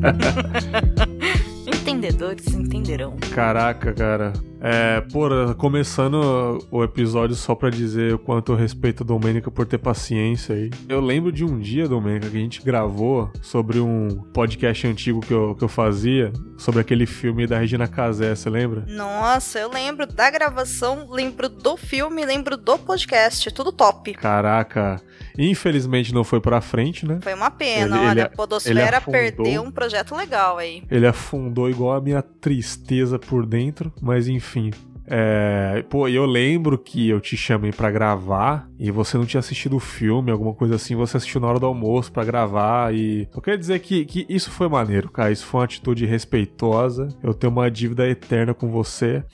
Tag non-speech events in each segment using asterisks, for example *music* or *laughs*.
*laughs* Entendedores entenderão. Caraca, cara. É, porra, começando o episódio só pra dizer o quanto eu respeito a Domênica por ter paciência aí. Eu lembro de um dia, Domênica, que a gente gravou sobre um podcast antigo que eu, que eu fazia, sobre aquele filme da Regina Casé, você lembra? Nossa, eu lembro da gravação, lembro do filme, lembro do podcast, tudo top. Caraca, infelizmente não foi pra frente, né? Foi uma pena, Ele- olha, ele- a Podosfera afundou. perdeu um projeto legal aí. Ele afundou igual a minha tristeza por dentro, mas enfim. É, pô, eu lembro que eu te chamei pra gravar e você não tinha assistido o filme, alguma coisa assim, você assistiu na hora do almoço pra gravar e. Eu quero dizer que, que isso foi maneiro, cara. Isso foi uma atitude respeitosa. Eu tenho uma dívida eterna com você.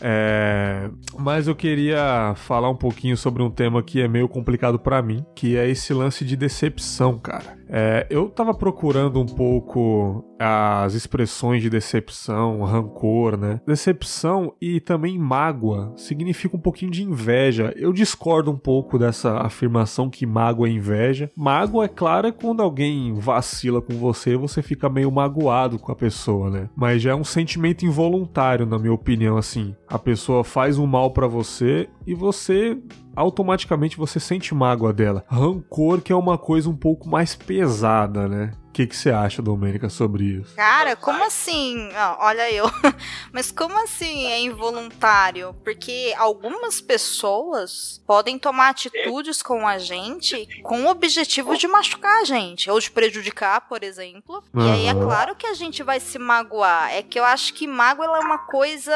É, mas eu queria falar um pouquinho sobre um tema que é meio complicado pra mim, que é esse lance de decepção, cara. É, eu tava procurando um pouco as expressões de decepção, rancor, né? Decepção e também mágoa significa um pouquinho de inveja. Eu discordo um pouco dessa afirmação que mágoa é inveja. Mágoa, é claro, é quando alguém vacila com você, você fica meio magoado com a pessoa, né? Mas já é um sentimento involuntário, na minha opinião, assim. A pessoa faz um mal pra você e você automaticamente você sente mágoa dela. Rancor que é uma coisa um pouco mais pesada, né? O que você acha, Domênica, sobre isso? Cara, como assim? Ah, olha eu. *laughs* Mas como assim é involuntário? Porque algumas pessoas podem tomar atitudes com a gente com o objetivo de machucar a gente, ou de prejudicar, por exemplo. E aí é claro que a gente vai se magoar. É que eu acho que mágoa ela é uma coisa.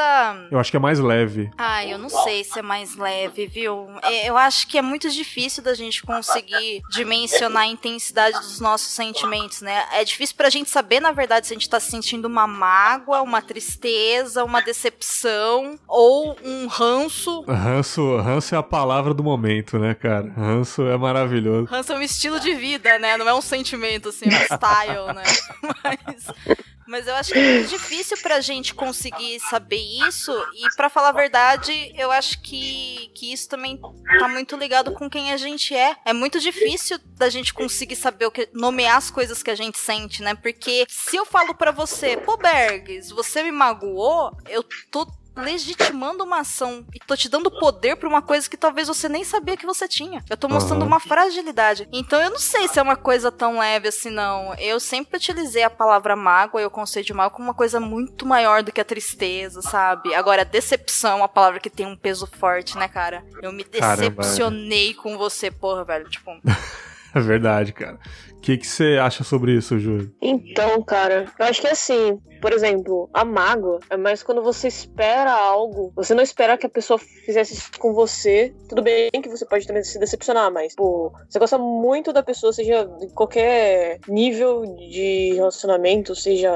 Eu acho que é mais leve. Ai, eu não sei se é mais leve, viu? É, Eu acho que é muito difícil da gente conseguir dimensionar a intensidade dos nossos sentimentos, né? É difícil pra gente saber, na verdade, se a gente tá sentindo uma mágoa, uma tristeza, uma decepção ou um ranço. Ranço, ranço é a palavra do momento, né, cara? Ranço é maravilhoso. Ranço é um estilo de vida, né? Não é um sentimento, assim, é um style, né? *laughs* Mas. Mas eu acho que é muito difícil pra gente conseguir saber isso. E pra falar a verdade, eu acho que, que isso também tá muito ligado com quem a gente é. É muito difícil da gente conseguir saber o que. nomear as coisas que a gente sente, né? Porque se eu falo pra você, pô, Bergs, você me magoou, eu tô legitimando uma ação e tô te dando poder pra uma coisa que talvez você nem sabia que você tinha. Eu tô mostrando Aham. uma fragilidade. Então eu não sei se é uma coisa tão leve assim, não. Eu sempre utilizei a palavra mágoa e o conceito de mágoa como uma coisa muito maior do que a tristeza, sabe? Agora, decepção é uma palavra que tem um peso forte, né, cara? Eu me Caramba, decepcionei com você, porra, velho. Tipo, *laughs* *laughs* É verdade, cara. O que que você acha sobre isso, Júlio? Então, cara, eu acho que é assim, por exemplo, a mágoa é mais quando você espera algo, você não espera que a pessoa fizesse isso com você. Tudo bem que você pode também se decepcionar, mas, pô, você gosta muito da pessoa, seja de qualquer nível de relacionamento, seja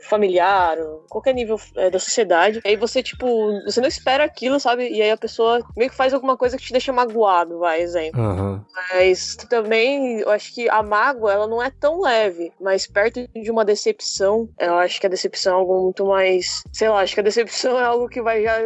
familiar, qualquer nível é, da sociedade. Aí você, tipo, você não espera aquilo, sabe? E aí a pessoa meio que faz alguma coisa que te deixa magoado, vai, exemplo. Aham. Mas também, eu acho que a mágoa, ela não é tão leve, mas perto de uma decepção, eu acho que a decepção é algo muito mais, sei lá, acho que a decepção é algo que vai já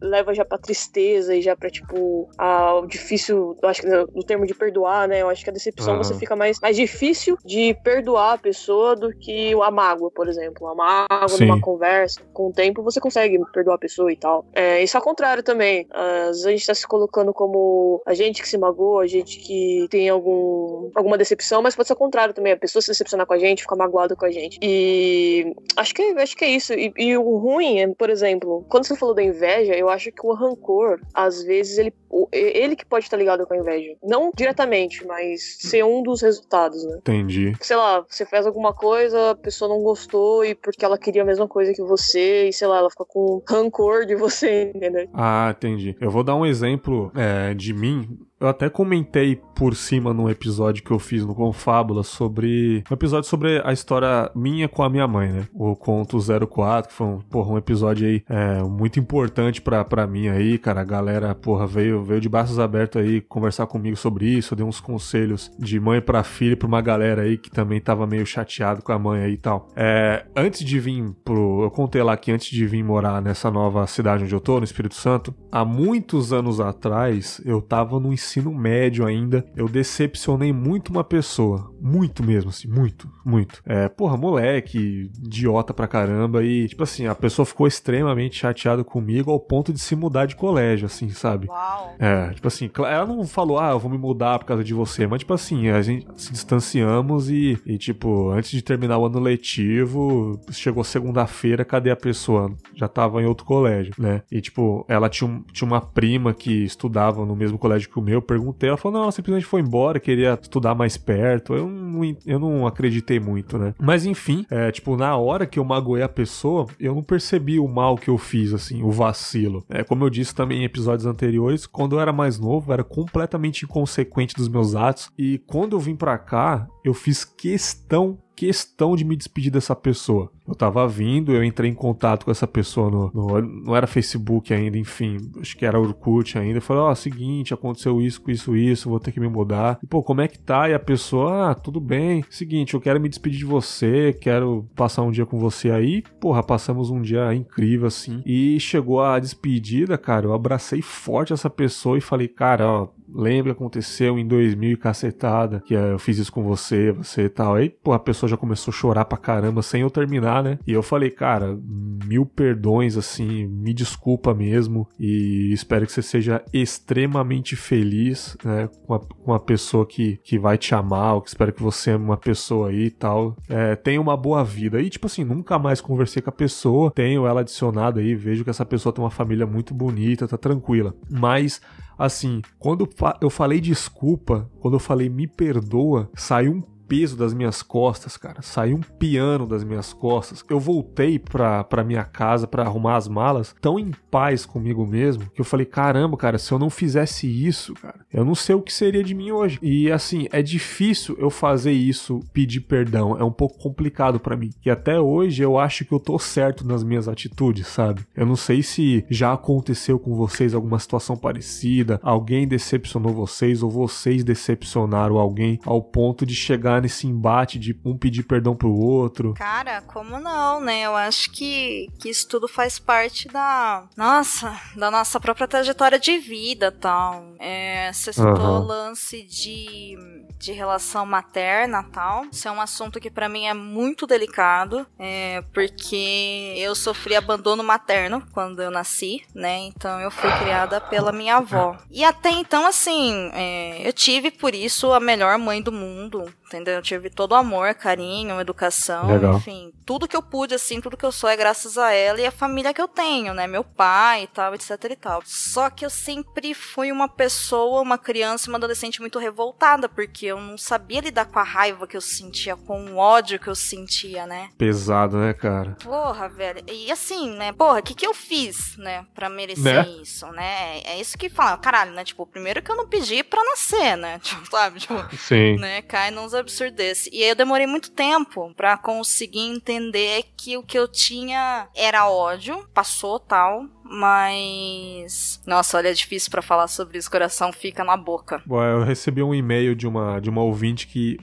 leva já pra tristeza e já pra tipo a difícil, eu acho que no termo de perdoar, né? Eu acho que a decepção Aham. você fica mais mais difícil de perdoar a pessoa do que a mágoa, por exemplo. A mágoa Sim. numa conversa, com o tempo você consegue perdoar a pessoa e tal. É, isso ao contrário também. Às vezes a gente tá se colocando como a gente que se magoa, a gente que tem algum, alguma decepção, mas pode ser o contrário também. A pessoa se decepcionar com a gente, ficar magoada com a gente. E acho que, acho que é isso. E, e o ruim é, por exemplo, quando você falou da inveja, eu acho que o rancor, às vezes, ele, ele que pode estar ligado com a inveja. Não diretamente, mas ser um dos resultados, né? Entendi. sei lá, você fez alguma coisa, a pessoa não gostou e porque ela queria a mesma coisa que você, e sei lá, ela fica com rancor de você, *laughs* entendeu? Ah, entendi. Eu vou dar um exemplo é, de mim. Eu até comentei por cima num episódio que eu fiz no Confábula sobre. Um episódio sobre a história minha com a minha mãe, né? O Conto 04, que foi um, porra, um episódio aí é, muito importante pra, pra mim aí, cara. A galera, porra, veio, veio de braços abertos aí conversar comigo sobre isso. Eu dei uns conselhos de mãe pra filha pra uma galera aí que também tava meio chateado com a mãe aí e tal. É, antes de vir pro. Eu contei lá que antes de vir morar nessa nova cidade onde eu tô, no Espírito Santo, há muitos anos atrás, eu tava num ensino médio ainda, eu decepcionei muito uma pessoa. Muito mesmo, assim, muito, muito. É, porra, moleque, idiota pra caramba. E, tipo assim, a pessoa ficou extremamente chateada comigo ao ponto de se mudar de colégio, assim, sabe? Uau. É, tipo assim, ela não falou, ah, eu vou me mudar por causa de você, mas, tipo assim, a gente se distanciamos e, e tipo, antes de terminar o ano letivo, chegou segunda-feira, cadê a pessoa? Já tava em outro colégio, né? E, tipo, ela tinha, um, tinha uma prima que estudava no mesmo colégio que o meu, perguntei, ela falou, não, ela simplesmente foi embora, queria estudar mais perto. Eu não, eu não acreditei muito, né? Mas enfim, é, tipo, na hora que eu magoei a pessoa, eu não percebi o mal que eu fiz, assim, o vacilo. É, como eu disse também em episódios anteriores, quando eu era mais novo, eu era completamente inconsequente dos meus atos. E quando eu vim pra cá, eu fiz questão questão de me despedir dessa pessoa. Eu tava vindo, eu entrei em contato com essa pessoa no, no não era Facebook ainda, enfim, acho que era Orkut ainda. Eu falei, ó, oh, seguinte, aconteceu isso, isso, isso, vou ter que me mudar. E, pô, como é que tá? E a pessoa, ah, tudo bem. Seguinte, eu quero me despedir de você, quero passar um dia com você aí. Porra, passamos um dia incrível, assim. E chegou a despedida, cara, eu abracei forte essa pessoa e falei, cara, ó, lembra aconteceu em 2000 e cacetada, que eu fiz isso com você, você e tal. Aí, pô, a pessoa já começou a chorar pra caramba sem eu terminar, né? E eu falei, cara, mil perdões, assim, me desculpa mesmo e espero que você seja extremamente feliz, né, com a, com a pessoa que, que vai te amar, ou que espero que você ame uma pessoa aí e tal. É, tenha uma boa vida. E, tipo assim, nunca mais conversei com a pessoa, tenho ela adicionada aí, vejo que essa pessoa tem uma família muito bonita, tá tranquila. Mas assim, quando eu falei desculpa, quando eu falei me perdoa, saiu um peso das minhas costas, cara. Saiu um piano das minhas costas. Eu voltei pra, pra minha casa para arrumar as malas, tão em paz comigo mesmo, que eu falei: caramba, cara, se eu não fizesse isso, cara, eu não sei o que seria de mim hoje. E assim, é difícil eu fazer isso, pedir perdão. É um pouco complicado para mim. E até hoje eu acho que eu tô certo nas minhas atitudes, sabe? Eu não sei se já aconteceu com vocês alguma situação parecida, alguém decepcionou vocês ou vocês decepcionaram alguém ao ponto de chegar nesse embate de um pedir perdão pro outro. Cara, como não, né? Eu acho que, que isso tudo faz parte da. Nossa, da nossa própria trajetória de vida tal. É, você citou uhum. o lance de, de relação materna tal. Isso é um assunto que para mim é muito delicado. É, porque eu sofri abandono materno quando eu nasci, né? Então eu fui criada pela minha avó. E até então, assim, é, eu tive por isso a melhor mãe do mundo, entendeu? Eu tive todo o amor, carinho, educação, Legal. enfim. Tudo que eu pude, assim, tudo que eu sou é graças a ela e a família que eu tenho, né? Meu pai e tal, etc e tal. Só que eu sempre fui uma pessoa, uma criança, uma adolescente muito revoltada, porque eu não sabia lidar com a raiva que eu sentia, com o ódio que eu sentia, né? Pesado, né, cara? Porra, velho. E assim, né? Porra, o que que eu fiz, né? Pra merecer né? isso, né? É isso que fala, caralho, né? Tipo, primeiro que eu não pedi pra nascer, né? *laughs* Tipo, sabe? Tipo, Sim. Né? Cai nos desse. E aí eu demorei muito tempo para conseguir entender que o que eu tinha era ódio, passou tal, mas nossa, olha, é difícil para falar sobre isso, o coração fica na boca. Bom, eu recebi um e-mail de uma de uma ouvinte que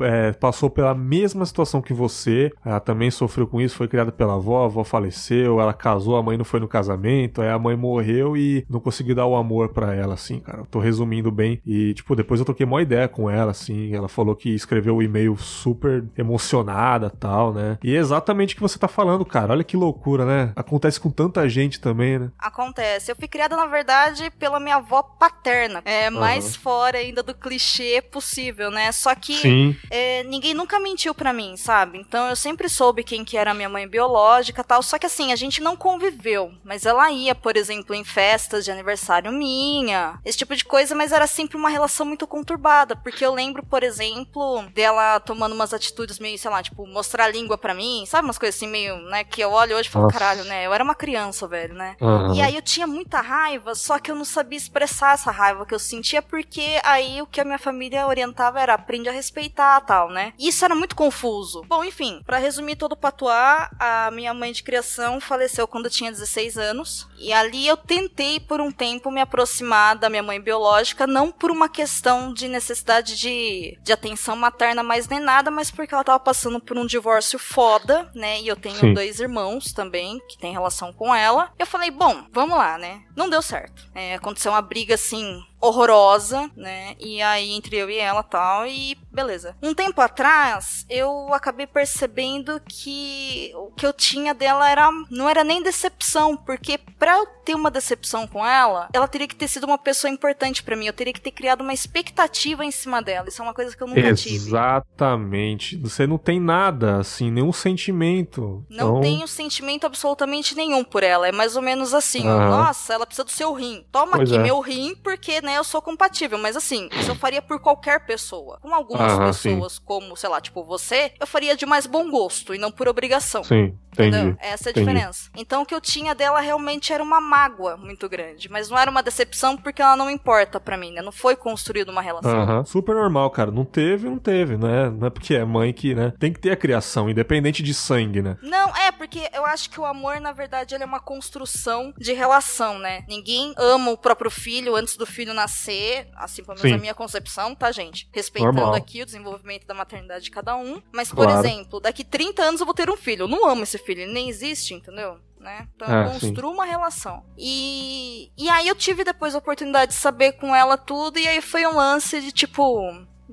é, passou pela mesma situação que você, ela também sofreu com isso, foi criada pela avó, a avó faleceu, ela casou, a mãe não foi no casamento, aí a mãe morreu e não conseguiu dar o amor para ela, assim, cara. Eu tô resumindo bem. E, tipo, depois eu toquei uma ideia com ela, assim, ela falou que escreveu o e-mail super emocionada tal, né? E é exatamente o que você tá falando, cara. Olha que loucura, né? Acontece com tanta gente também, né? Acontece. Eu fui criada, na verdade, pela minha avó paterna. É uhum. mais fora ainda do clichê possível, né? Só que. É, ninguém nunca mentiu para mim, sabe? Então eu sempre soube quem que era minha mãe biológica tal. Só que assim, a gente não conviveu. Mas ela ia, por exemplo, em festas de aniversário minha, esse tipo de coisa, mas era sempre uma relação muito conturbada. Porque eu lembro, por exemplo, dela tomando umas atitudes meio, sei lá, tipo, mostrar a língua para mim, sabe? Umas coisas assim meio, né? Que eu olho hoje e falo, Nossa. caralho, né? Eu era uma criança, velho, né? Uhum. E aí eu tinha muita raiva, só que eu não sabia expressar essa raiva que eu sentia, porque aí o que a minha família orientava era aprende a respeitar tal, né? Isso era muito confuso. Bom, enfim, para resumir todo o patuá, a minha mãe de criação faleceu quando eu tinha 16 anos. E ali eu tentei por um tempo me aproximar da minha mãe biológica, não por uma questão de necessidade de, de atenção materna mais nem nada, mas porque ela tava passando por um divórcio foda, né? E eu tenho Sim. dois irmãos também que tem relação com ela. Eu falei, bom, vamos lá, né? Não deu certo. É, aconteceu uma briga assim horrorosa, né? E aí entre eu e ela tal, e beleza. Um tempo atrás, eu acabei percebendo que o que eu tinha dela era não era nem decepção, porque pra eu ter uma decepção com ela, ela teria que ter sido uma pessoa importante para mim, eu teria que ter criado uma expectativa em cima dela. Isso é uma coisa que eu nunca Exatamente. tive. Exatamente. Você não tem nada, assim, nenhum sentimento. Não então... tenho sentimento absolutamente nenhum por ela. É mais ou menos assim, nossa, ela precisa do seu rim. Toma Pois aqui é. meu rim, porque, né, eu sou compatível. Mas assim, isso eu faria por qualquer pessoa. Com algumas Aham, pessoas, como, sei lá, tipo você, eu faria de mais bom gosto e não por obrigação. Sim, Entendeu? entendi. Essa é a entendi. diferença. Então o que eu tinha dela realmente era uma mágoa muito grande. Mas não era uma decepção porque ela não importa pra mim, né? Não foi construída uma relação. Super normal, cara. Não teve, não teve, não é, não é porque é mãe que, né? Tem que ter a criação, independente de sangue, né? Não, é, porque eu acho que o amor, na verdade, ele é uma construção de relação, né? Ninguém ama o próprio filho antes do filho nascer, assim pelo menos Sim. a minha concepção, tá, gente? Respeitando Normal. aqui o desenvolvimento da maternidade de cada um. Mas, por Claro. exemplo, daqui 30 anos eu vou ter um filho. Eu não amo esse filho, ele nem existe, entendeu? Né? Então eu Ah, sim. construo uma relação. E, e aí eu tive depois a oportunidade de saber com ela tudo, e aí foi um lance de tipo.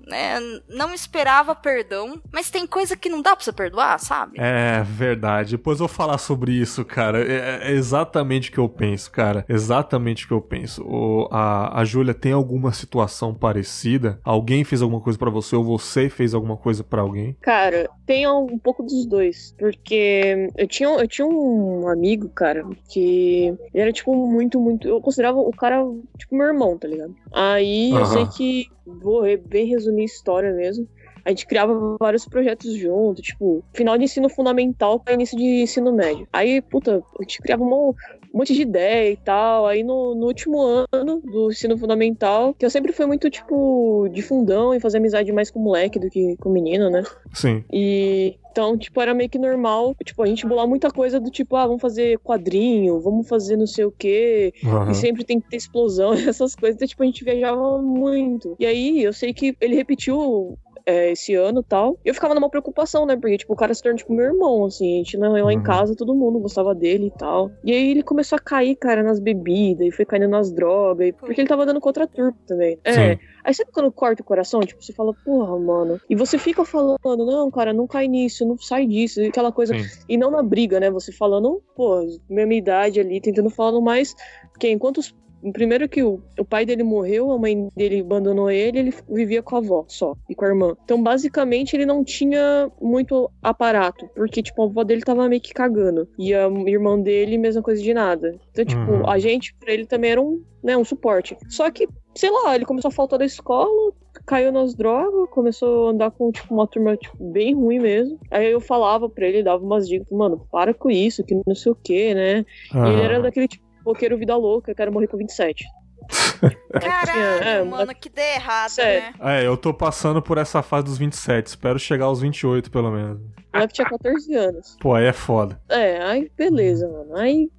Né, não esperava perdão, mas tem coisa que não dá pra você perdoar, sabe? É verdade. Depois eu vou falar sobre isso, cara. É, é exatamente o que eu penso, cara. Exatamente o que eu penso. O, a, a Júlia tem alguma situação parecida? Alguém fez alguma coisa pra você ou você fez alguma coisa pra alguém? Cara, tem um pouco dos dois. Porque eu tinha, eu tinha um amigo, cara, que ele era, tipo, muito, muito. Eu considerava o cara, tipo, meu irmão, tá ligado? Aí eu sei que. Vou bem resumir a história mesmo. A gente criava vários projetos junto, tipo, final de ensino fundamental para início de ensino médio. Aí, puta, a gente criava um monte de ideia e tal. Aí no, no último ano do ensino fundamental, que eu sempre fui muito, tipo, de fundão e fazer amizade mais com moleque do que com menino, né? Sim. E então, tipo, era meio que normal, tipo, a gente bolar muita coisa do tipo, ah, vamos fazer quadrinho, vamos fazer não sei o quê, Aham. e sempre tem que ter explosão, *laughs* essas coisas. Então, tipo, a gente viajava muito. E aí, eu sei que ele repetiu é, esse ano tal. E eu ficava numa preocupação, né? Porque, tipo, o cara se tornou, tipo, meu irmão, assim. A gente lá lá em Uhum. casa, todo mundo gostava dele e tal. E aí ele começou a cair, cara, nas bebidas, e foi caindo nas drogas, e- porque ele tava dando contra a turma também. É. Sim. Aí sabe quando corta o coração? Tipo, você fala, porra, mano. E você fica falando, não, cara, não cai nisso, não sai disso, aquela coisa. Sim. E não na briga, né? Você falando, pô, mesma idade ali, tentando falar mais. Porque enquanto os. Primeiro que o, o pai dele morreu, a mãe dele abandonou ele, ele vivia com a avó só, e com a irmã. Então, basicamente, ele não tinha muito aparato, porque, tipo, a avó dele tava meio que cagando. E a irmã dele, mesma coisa de nada. Então, tipo, Uhum. a gente, pra ele também era um, né, um suporte. Só que, sei lá, ele começou a faltar da escola, caiu nas drogas, começou a andar com, tipo, uma turma, tipo, bem ruim mesmo. Aí eu falava pra ele, dava umas dicas, mano, para com isso, que não sei o que, né? E ele era daquele tipo, roqueiro vida louca, quero morrer com 27. *laughs* Caralho, É, mano, que ideia errada, Sério. né? É, eu tô passando por essa fase dos 27. Espero chegar aos 28, pelo menos. O moleque tinha 14 anos. Pô, aí é foda. É, aí beleza, mano. Aí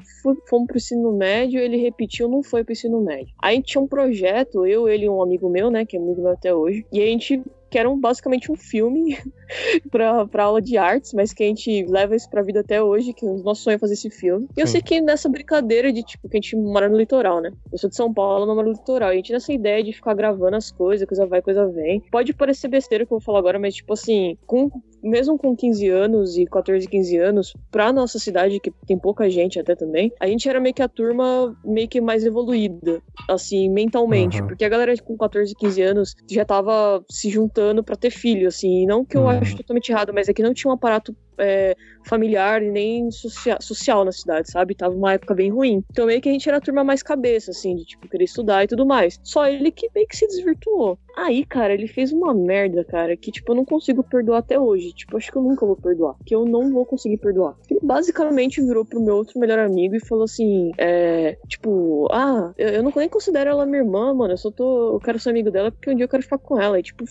fomos pro ensino médio, ele repetiu, não foi pro ensino médio. Aí a gente tinha um projeto, eu, ele e um amigo meu, né, que é amigo meu até hoje, e a gente que era um, basicamente um filme *laughs* pra, pra aula de artes, mas que a gente leva isso pra vida até hoje, que o nosso sonho é fazer esse filme. E eu Sim. sei que nessa brincadeira de, tipo, que a gente mora no litoral, né? Eu sou de São Paulo, ela mora no litoral. E a gente nessa ideia de ficar gravando as coisas, coisa vai, coisa vem. Pode parecer besteira o que eu vou falar agora, mas, tipo assim, com, mesmo com 15 anos e 14, 15 anos, pra nossa cidade, que tem pouca gente até também, a gente era meio que a turma meio que mais evoluída, assim, mentalmente. Uhum. Porque a galera com 14, 15 anos já tava se juntando pra ter filho, assim. e Não que eu Uhum. acho totalmente errado, mas é que não tinha um aparato é, familiar e nem socia- social na cidade, sabe? Tava uma época bem ruim. Então meio que a gente era a turma mais cabeça, assim, de tipo, querer estudar e tudo mais. Só ele que meio que se desvirtuou. Aí, cara, ele fez uma merda, cara, que, tipo, eu não consigo perdoar até hoje. Tipo, acho que eu nunca vou perdoar. Que eu não vou conseguir perdoar. Ele basicamente virou pro meu outro melhor amigo e falou assim: é. Tipo, ah, eu, eu não nem considero ela minha irmã, mano. Eu só tô. Eu quero ser amigo dela porque um dia eu quero ficar com ela. E, tipo,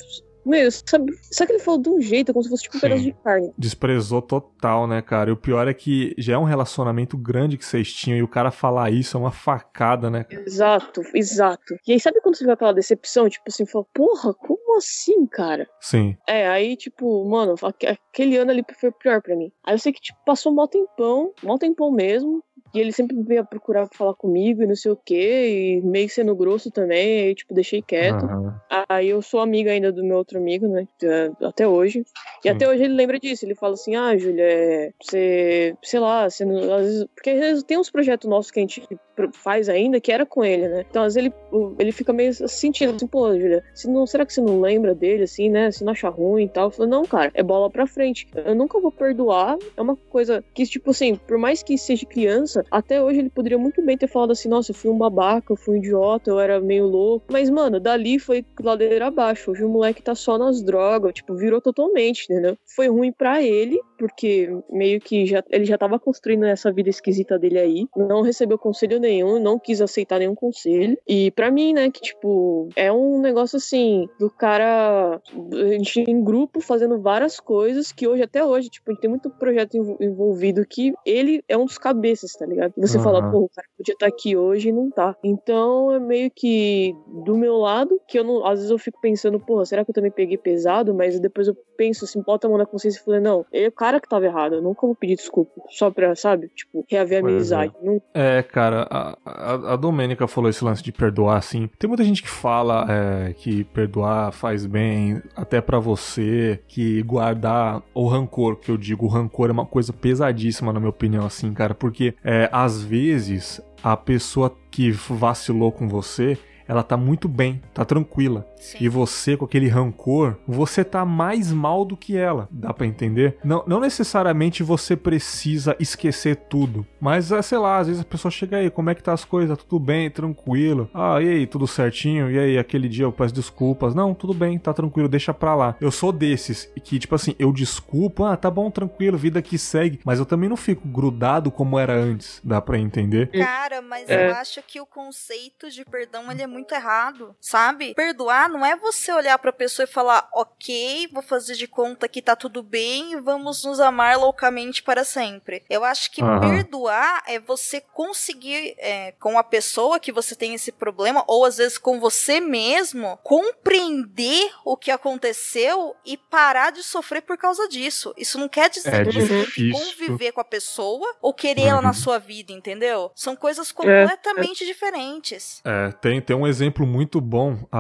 meu, sabe, sabe que ele falou de um jeito, como se fosse tipo um Sim. pedaço de carne. Desprezou total, né, cara? E o pior é que já é um relacionamento grande que vocês tinham e o cara falar isso é uma facada, né? Exato, exato. E aí, sabe quando você vê aquela decepção? Tipo assim, fala, porra, como assim, cara? Sim. É, aí, tipo, mano, aque- aquele ano ali foi pior pra mim. Aí eu sei que, tipo, passou mó tempão, mó tempão mesmo. E ele sempre vinha procurar falar comigo e não sei o quê, e meio sendo grosso também, aí, tipo, deixei quieto. Aham. Aí eu sou amiga ainda do meu outro amigo, né? é, Até hoje. E Sim. até hoje ele lembra disso. Ele fala assim: ah, Júlia, é, você, sei lá, você não, às vezes. Porque às vezes tem uns projetos nossos que a gente faz ainda que era com ele, né? Então às vezes ele, ele fica meio sentindo assim: pô, Júlia, você não, será que você não lembra dele, assim, né? Você não acha ruim e tal? Eu não, cara, é bola pra frente. Eu nunca vou perdoar. É uma coisa que, tipo assim, por mais que seja criança, até hoje ele poderia muito bem ter falado assim: nossa, eu fui um babaca, eu fui um idiota, eu era meio louco. Mas, mano, dali foi ladeira abaixo. Hoje o moleque tá só nas drogas, tipo, virou totalmente, entendeu? Foi ruim pra ele, porque meio que já, ele já tava construindo essa vida esquisita dele aí. Não recebeu conselho nenhum, não quis aceitar nenhum conselho. E pra mim, né, que, tipo, é um negócio assim, do cara. A gente em grupo fazendo várias coisas que hoje, até hoje, tipo, tem muito projeto envol- envolvido que ele é um dos cabeças, tá ligado? Você Aham. fala, pô, o cara podia estar aqui hoje e não tá. Então é meio que do meu lado, que eu não. Às vezes eu fico pensando, porra, será que eu também peguei pesado? Mas depois eu penso assim, bota a mão na consciência e falei, não, é o cara que tava errado, eu nunca vou pedir desculpa. Só pra, sabe, tipo, reaver a é. amizade. Não- É, cara, a, a, a Domênica falou esse lance de perdoar, assim. Tem muita gente que fala é, que perdoar faz bem até pra você, que guardar o rancor, que eu digo, o rancor é uma coisa pesadíssima, na minha opinião, assim, cara, porque é, às vezes a pessoa que vacilou com você. Ela tá muito bem, tá tranquila. Sim. E você, com aquele rancor, você tá mais mal do que ela. Dá pra entender? Não, não necessariamente você precisa esquecer tudo. Mas, é, sei lá, às vezes a pessoa chega aí, como é que tá as coisas? Tá tudo bem, tranquilo. Ah, e aí, tudo certinho? E aí, aquele dia eu peço desculpas. Não, tudo bem, tá tranquilo, deixa pra lá. Eu sou desses que, tipo assim, eu desculpo, ah, tá bom, tranquilo, vida que segue. Mas eu também não fico grudado como era antes. Dá pra entender? Cara, mas É. eu acho que o conceito de perdão ele é muito errado, sabe? Perdoar não é você olhar pra pessoa e falar, ok, vou fazer de conta que tá tudo bem e vamos nos amar loucamente para sempre. Eu acho que Aham. perdoar é você conseguir é, com a pessoa que você tem esse problema, ou às vezes com você mesmo, compreender o que aconteceu e parar de sofrer por causa disso. Isso não quer dizer É que você difícil. conviver com a pessoa ou querer ela Uhum. na sua vida, entendeu? São coisas completamente diferentes. É, tem, tem um exemplo muito bom, a,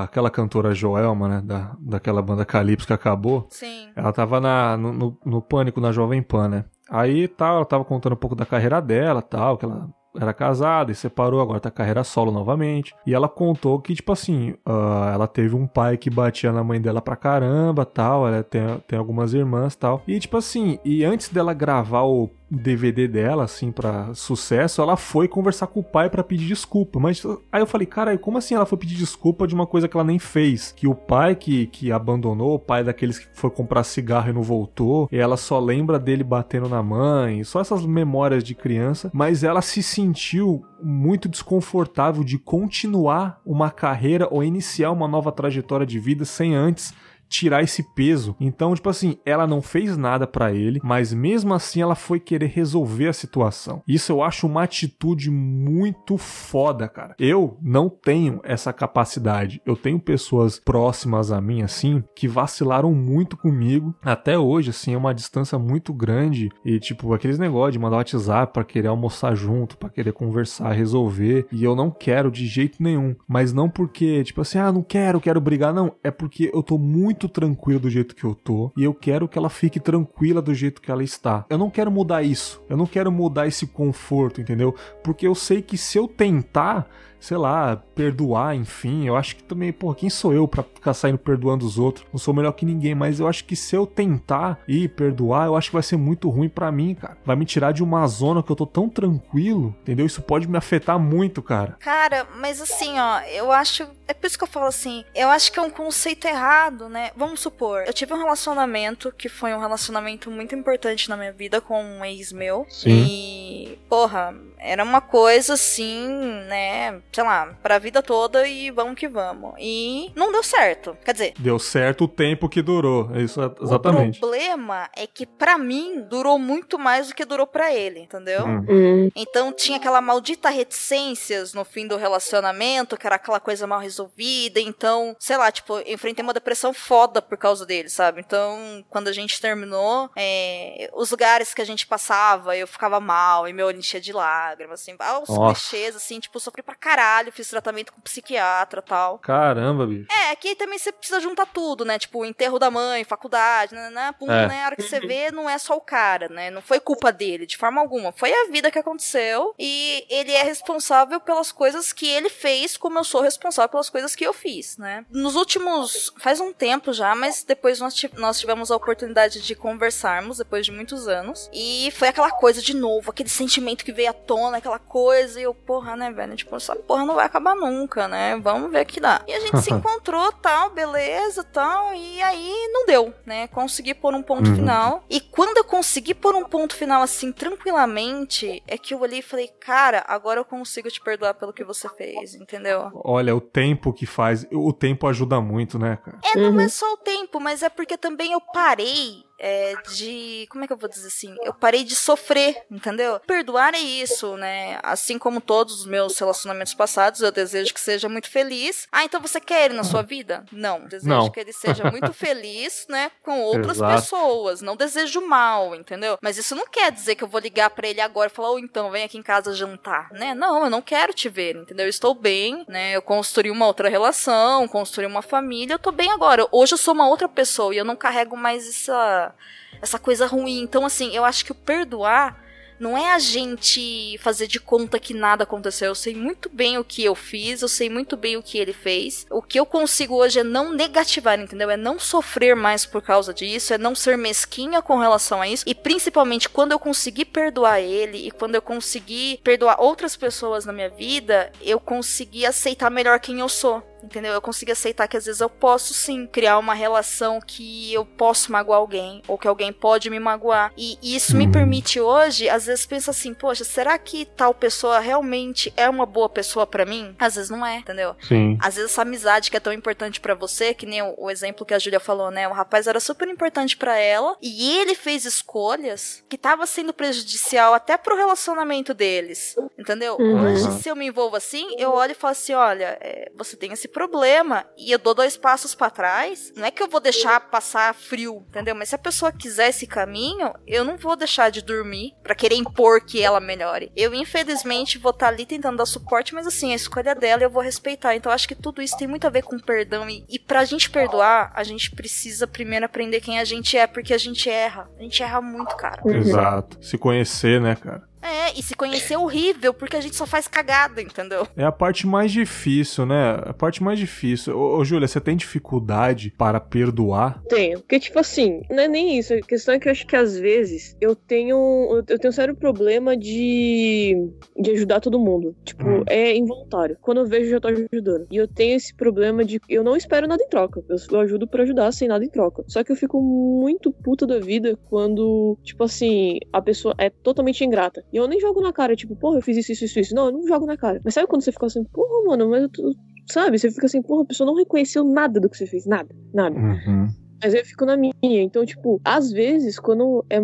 a- aquela cantora Joelma, né, da, daquela banda Calypso que acabou, Sim. ela tava na, no, no- no Pânico na Jovem Pan, né, aí tal, ela tava contando um pouco da carreira dela, tal, que ela era casada e separou, agora tá carreira solo novamente, e ela contou que, tipo assim, ah, ela teve um pai que batia na mãe dela pra caramba, tal, ela tem, tem algumas irmãs, tal, e tipo assim, e antes dela gravar o DVD dela, assim, pra sucesso, ela foi conversar com o pai pra pedir desculpa. Mas aí eu falei, cara, como assim ela foi pedir desculpa de uma coisa que ela nem fez? Que o pai que, que abandonou, o pai daqueles que foi comprar cigarro e não voltou, e ela só lembra dele batendo na mãe, só essas memórias de criança, mas ela se sentiu muito desconfortável de continuar uma carreira ou iniciar uma nova trajetória de vida sem antes tirar esse peso. Então, tipo assim, ela não fez nada pra ele, mas mesmo assim ela foi querer resolver a situação. Isso eu acho uma atitude muito foda, cara. Eu não tenho essa capacidade. Eu tenho pessoas próximas a mim assim que vacilaram muito comigo. Até hoje, assim, é uma distância muito grande e tipo aqueles negócios de mandar WhatsApp pra querer almoçar junto, pra querer conversar, resolver, e eu não quero de jeito nenhum, mas não porque, tipo assim, ah, não quero, quero brigar, não, é porque eu tô muito tranquilo do jeito que eu tô e eu quero que ela fique tranquila do jeito que ela está. Eu não quero mudar isso. Eu não quero mudar esse conforto, entendeu? Porque eu sei que se eu tentar, sei lá, perdoar, enfim, eu acho que também, pô, quem sou eu pra ficar saindo perdoando os outros? Não sou melhor que ninguém, mas eu acho que se eu tentar ir perdoar, eu acho que vai ser muito ruim pra mim, cara. Vai me tirar de uma zona que eu tô tão tranquilo, entendeu? Isso pode me afetar muito, cara. Cara, mas assim, ó, eu acho. É por isso que eu falo assim, eu acho que é um conceito errado, né? Vamos supor, eu tive um relacionamento que foi um relacionamento muito importante na minha vida com um ex meu. Sim. E, porra, Era uma coisa assim, né? Sei lá, pra vida toda e vamos que vamos. E não deu certo. Quer dizer. Deu certo o tempo que durou. É isso exatamente. O problema é que para mim durou muito mais do que durou para ele, entendeu? Hum. hum. Então tinha aquela maldita reticências no fim do relacionamento, que era aquela coisa mal resolvida. Então, sei lá, tipo, enfrentei uma depressão foda por causa dele, sabe? Então, quando a gente terminou, é, os lugares que a gente passava, eu ficava mal e meu olho enchia de lágrimas, assim, os Nossa. clichês, assim, tipo, sofri pra caralho, fiz tratamento com psiquiatra tal. Caramba, bicho. É, aqui também você precisa juntar tudo, né? Tipo, enterro da mãe, faculdade, né? né? Pum, é. né? A hora que você vê, não é só o cara, né? Não foi culpa dele, de forma alguma. Foi a vida que aconteceu e ele é responsável pelas coisas que ele fez, como eu sou responsável pelas coisas que eu fiz, né? Nos últimos. faz um tempo já, mas depois nós, nós tivemos a oportunidade de conversarmos, depois de muitos anos. E foi aquela coisa de novo, aquele sentimento que veio à tona, aquela coisa, e eu, porra, né, velho? Tipo, essa porra não vai acabar nunca, né? Vamos ver o que dá. E a gente se *laughs* encontrou, tal, beleza, tal, e aí não deu, né? Consegui pôr um ponto uhum. final. E quando eu consegui pôr um ponto final assim, tranquilamente, é que eu olhei e falei, cara, agora eu consigo te perdoar pelo que você fez, entendeu? Olha, o tempo que faz, o tempo ajuda muito, né, cara? É, não uhum. é só o tempo, mas é porque também eu parei é, de. Como é que eu vou dizer assim? Eu parei de sofrer, entendeu? Perdoar é isso, né? Assim como todos os meus relacionamentos passados, eu desejo que seja muito feliz. Ah, então você quer ele na sua vida? Não. Desejo não. que ele seja muito feliz, né? Com *laughs* outras Exato. pessoas. Não desejo mal, entendeu? Mas isso não quer dizer que eu vou ligar para ele agora e falar, ou oh, então, vem aqui em casa jantar, né? Não, eu não quero te ver, entendeu? Eu estou bem, né? Eu construí uma outra relação, construí uma família, eu tô bem agora. Hoje eu sou uma outra pessoa e eu não carrego mais essa essa coisa ruim. Então, assim, eu acho que o perdoar não é a gente fazer de conta que nada aconteceu. Eu sei muito bem o que eu fiz, eu sei muito bem o que ele fez. O que eu consigo hoje é não negativar, entendeu? É não sofrer mais por causa disso, é não ser mesquinha com relação a isso. E principalmente quando eu conseguir perdoar ele e quando eu conseguir perdoar outras pessoas na minha vida, eu consegui aceitar melhor quem eu sou entendeu? Eu consigo aceitar que às vezes eu posso sim criar uma relação que eu posso magoar alguém ou que alguém pode me magoar. E isso me uhum. permite hoje, às vezes pensar assim, poxa, será que tal pessoa realmente é uma boa pessoa para mim? Às vezes não é, entendeu? Sim. Às vezes essa amizade que é tão importante para você, que nem o, o, exemplo que a Julia falou, né? O rapaz era super importante para ela e ele fez escolhas que tava sendo prejudicial até pro relacionamento deles, entendeu? Uhum. Hoje, se eu me envolvo assim, eu olho e falo assim, olha, é, você tem esse problema e eu dou dois passos para trás, não é que eu vou deixar passar frio, entendeu? Mas se a pessoa quiser esse caminho, eu não vou deixar de dormir para querer impor que ela melhore. Eu, infelizmente, vou estar tá ali tentando dar suporte, mas assim, a escolha dela eu vou respeitar. Então, acho que tudo isso tem muito a ver com perdão. E, e pra gente perdoar, a gente precisa primeiro aprender quem a gente é, porque a gente erra. A gente erra muito, cara. Exato. Se conhecer, né, cara? É, e se conhecer é horrível, porque a gente só faz cagada, entendeu? É a parte mais difícil, né? A parte mais difícil. Ô, ô Júlia, você tem dificuldade para perdoar? Tenho. Porque, tipo assim, não é nem isso. A questão é que eu acho que às vezes eu tenho. Eu tenho um sério problema de. de ajudar todo mundo. Tipo, hum. é involuntário. Quando eu vejo, eu já tô ajudando. E eu tenho esse problema de. Eu não espero nada em troca. Eu, eu ajudo para ajudar sem nada em troca. Só que eu fico muito puta da vida quando, tipo assim, a pessoa é totalmente ingrata. E eu nem jogo na cara, tipo, porra, eu fiz isso, isso, isso, isso. Não, eu não jogo na cara. Mas sabe quando você fica assim, porra, mano, mas eu tô... Sabe? Você fica assim, porra, a pessoa não reconheceu nada do que você fez. Nada, nada. Uhum. Mas eu fico na minha. Então, tipo, às vezes, quando é,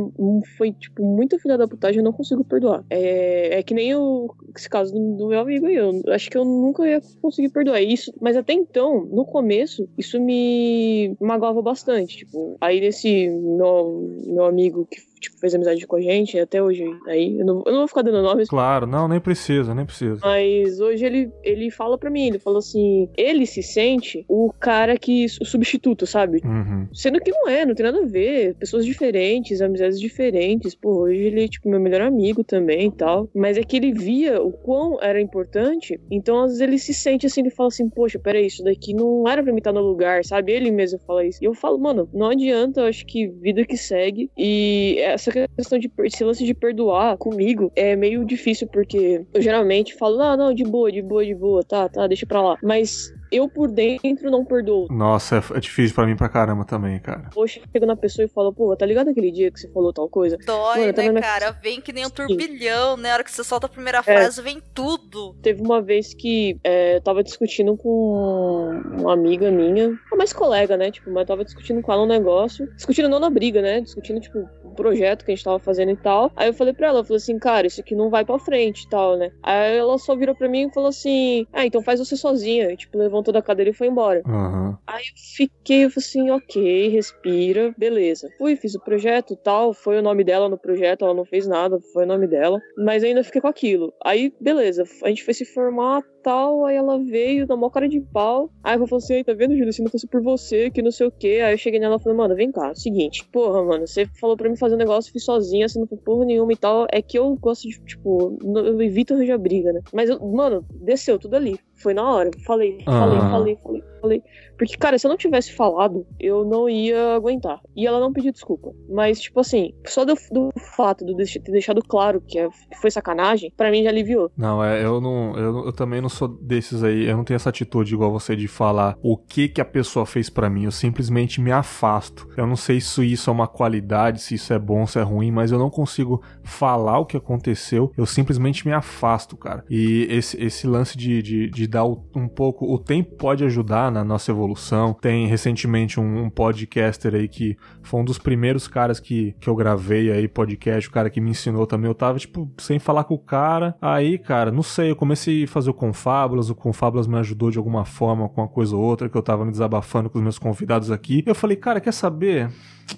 foi, tipo, muita filha da putagem, eu não consigo perdoar. É, é que nem o, esse caso do, do meu amigo aí. Eu acho que eu nunca ia conseguir perdoar isso. Mas até então, no começo, isso me magoava bastante. Tipo, aí desse meu, meu amigo que tipo, fez amizade com a gente até hoje. Aí, eu não, eu não vou ficar dando nomes. Claro, não, nem precisa, nem precisa. Mas hoje ele, ele fala pra mim, ele falou assim, ele se sente o cara que, o substituto, sabe? Uhum. Sendo que não é, não tem nada a ver. Pessoas diferentes, amizades diferentes. Pô, hoje ele é, tipo, meu melhor amigo também e tal. Mas é que ele via o quão era importante, então às vezes ele se sente assim, ele fala assim, poxa, peraí, isso daqui não era pra mim estar no lugar, sabe? Ele mesmo fala isso. E eu falo, mano, não adianta, eu acho que vida que segue. E essa questão de esse lance de perdoar comigo é meio difícil, porque eu geralmente falo, não, não, de boa, de boa, de boa, tá, tá, deixa pra lá. Mas eu por dentro não perdoo. Nossa, é, é difícil para mim pra caramba também, cara. Poxa, chega na pessoa e fala, pô, tá ligado aquele dia que você falou tal coisa? Dói, Mano, né, cara? Vem que nem um turbilhão, né? A hora que você solta a primeira é. frase, é. vem tudo. Teve uma vez que é, eu tava discutindo com uma amiga minha, mais colega, né? Tipo, mas tava discutindo com ela um negócio. Discutindo não na briga, né? Discutindo, tipo, um projeto que a gente tava fazendo e tal. Aí eu falei pra ela, eu falei assim, cara, isso aqui não vai pra frente e tal, né? Aí ela só virou pra mim e falou assim: Ah, então faz você sozinha. E, tipo, levantou da cadeira e foi embora. Uhum. Aí eu fiquei, eu falei assim, ok, respira, beleza. Fui, fiz o projeto tal. Foi o nome dela no projeto, ela não fez nada, foi o nome dela. Mas ainda fiquei com aquilo. Aí, beleza, a gente foi se formar tal. Aí ela veio, dá mó cara de pau. Aí eu falei assim: tá vendo, Júlia? Se não fosse por você, que não sei o quê. Aí eu cheguei nela e falei, mano, vem cá, seguinte, porra, mano, você falou pra mim fazer um negócio, fiz sozinha, você não fez porra nenhuma e tal. É que eu gosto de, tipo, eu evito arranjar briga, né? Mas, eu, mano, desceu tudo ali. Foi na hora. Falei, falei, uhum. falei, falei, falei. Porque, cara, se eu não tivesse falado, eu não ia aguentar. E ela não pediu desculpa. Mas, tipo assim, só do, do fato de ter deixado claro que, é, foi sacanagem, para mim já aliviou. Não, é, eu não. Eu, eu, também não sou desses aí. Eu não tenho essa atitude igual você de falar o que que a pessoa fez para mim. Eu simplesmente me afasto. Eu não sei se isso é uma qualidade, se isso é bom, se é ruim, mas eu não consigo falar o que aconteceu. Eu simplesmente me afasto, cara. E esse, esse lance de, de, de dar um pouco. O tempo pode ajudar na nossa evolução. Tem recentemente um, um, podcaster aí que foi um dos primeiros caras que, que eu gravei aí, podcast, o cara que me ensinou também. Eu tava, tipo, sem falar com o cara. Aí, cara, não sei, eu comecei a fazer o Confábulas, o Confábulas me ajudou de alguma forma com uma coisa ou outra, que eu tava me desabafando com os meus convidados aqui. Eu falei, cara, quer saber?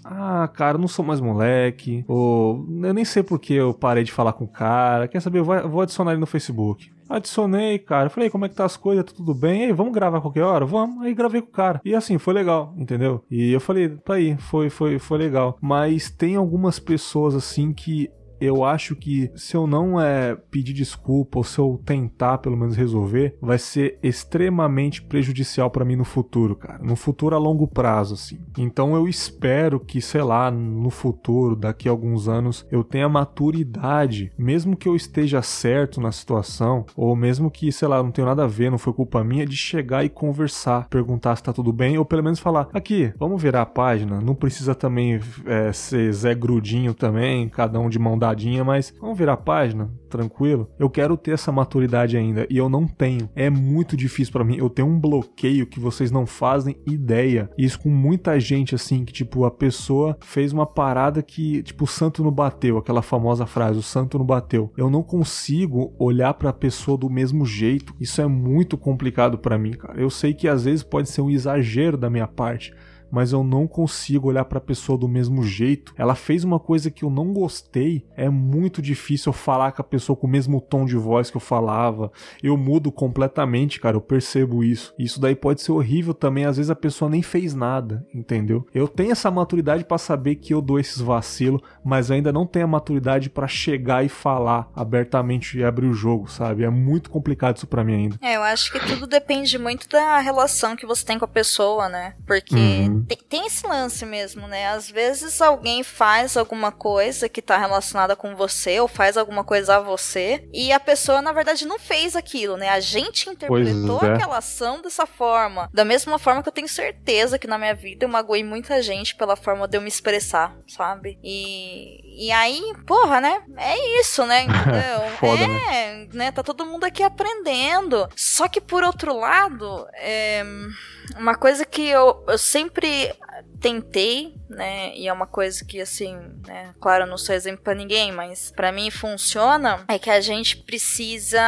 Ah, cara, não sou mais moleque. Ou eu nem sei porque eu parei de falar com o cara. Quer saber? Eu vou, vou adicionar ele no Facebook. Adicionei, cara. Falei, como é que tá as coisas? Tá tudo bem? Aí, vamos gravar qualquer hora? Vamos. Aí gravei com o cara. E assim, foi legal, entendeu? E eu falei, tá aí, foi, foi, foi legal. Mas tem algumas pessoas assim que eu acho que se eu não é pedir desculpa ou se eu tentar pelo menos resolver, vai ser extremamente prejudicial para mim no futuro, cara. No futuro a longo prazo, assim. Então eu espero que, sei lá, no futuro, daqui a alguns anos, eu tenha maturidade, mesmo que eu esteja certo na situação, ou mesmo que, sei lá, não tenha nada a ver, não foi culpa minha, de chegar e conversar, perguntar se tá tudo bem, ou pelo menos falar, aqui, vamos virar a página, não precisa também é, ser Zé Grudinho também, cada um de mão dada mas vamos virar a página, tranquilo. Eu quero ter essa maturidade ainda e eu não tenho. É muito difícil para mim. Eu tenho um bloqueio que vocês não fazem ideia. Isso com muita gente assim, que tipo, a pessoa fez uma parada que, tipo, o santo não bateu, aquela famosa frase, o santo não bateu. Eu não consigo olhar para a pessoa do mesmo jeito. Isso é muito complicado para mim, cara. Eu sei que às vezes pode ser um exagero da minha parte, mas eu não consigo olhar para a pessoa do mesmo jeito. Ela fez uma coisa que eu não gostei, é muito difícil eu falar com a pessoa com o mesmo tom de voz que eu falava. Eu mudo completamente, cara, eu percebo isso. Isso daí pode ser horrível também, às vezes a pessoa nem fez nada, entendeu? Eu tenho essa maturidade para saber que eu dou esses vacilos, mas ainda não tenho a maturidade para chegar e falar abertamente e abrir o jogo, sabe? É muito complicado isso para mim ainda. É, eu acho que tudo depende muito da relação que você tem com a pessoa, né? Porque uhum tem, tem, esse lance mesmo, né? Às vezes alguém faz alguma coisa que tá relacionada com você, ou faz alguma coisa a você, e a pessoa, na verdade, não fez aquilo, né? A gente interpretou é. aquela ação dessa forma. Da mesma forma que eu tenho certeza que na minha vida eu magoei muita gente pela forma de eu me expressar, sabe? E, Bye. E aí, porra, né? É isso, né? Entendeu? *laughs* Foda, é, né? né? Tá todo mundo aqui aprendendo. Só que por outro lado, é uma coisa que eu, eu sempre tentei, né? E é uma coisa que, assim, né? Claro, eu não sou exemplo para ninguém, mas para mim funciona. É que a gente precisa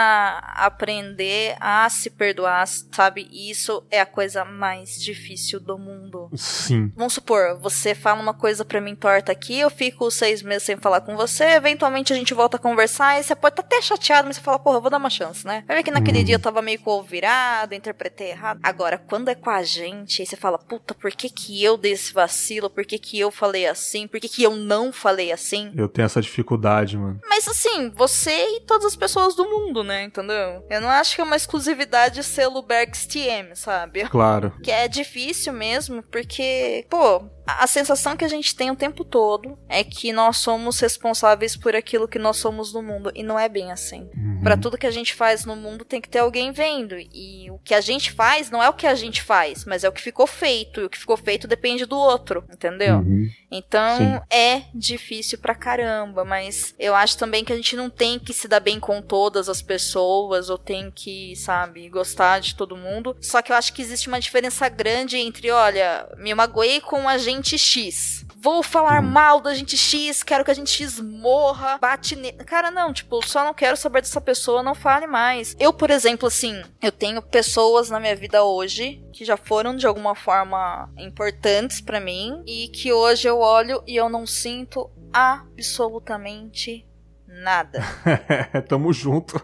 aprender a se perdoar, sabe? E isso é a coisa mais difícil do mundo. Sim. Vamos supor, você fala uma coisa para mim torta aqui, eu fico seis meses sem falar com você, eventualmente a gente volta a conversar e você pode estar tá até chateado, mas você fala, porra, vou dar uma chance, né? Vai ver que naquele hum. dia eu tava meio com o virado, interpretei errado. Agora, quando é com a gente, aí você fala, puta, por que que eu dei esse vacilo? Por que, que eu falei assim? Por que, que eu não falei assim? Eu tenho essa dificuldade, mano. Mas assim, você e todas as pessoas do mundo, né? Entendeu? Eu não acho que é uma exclusividade selo Bergs TM, sabe? Claro. Que é difícil mesmo, porque, pô, a sensação que a gente tem o tempo todo é que nós somos responsáveis por aquilo que nós somos no mundo. E não é bem assim. Uhum. Para tudo que a gente faz no mundo tem que ter alguém vendo. E o que a gente faz não é o que a gente faz, mas é o que ficou feito. E o que ficou feito depende do outro, entendeu? Uhum. Então Sim. é difícil pra caramba, mas eu acho também que a gente não tem que se dar bem com todas as pessoas, ou tem que, sabe, gostar de todo mundo. Só que eu acho que existe uma diferença grande entre, olha, me magoei com o agente X. Vou falar Hum. mal do agente X, quero que a gente X morra, bate nele. Cara, não, tipo, só não quero saber dessa pessoa, não fale mais. Eu, por exemplo, assim, eu tenho pessoas na minha vida hoje que já foram de alguma forma importantes pra mim e que hoje eu olho e eu não sinto absolutamente nada. *laughs* Tamo junto.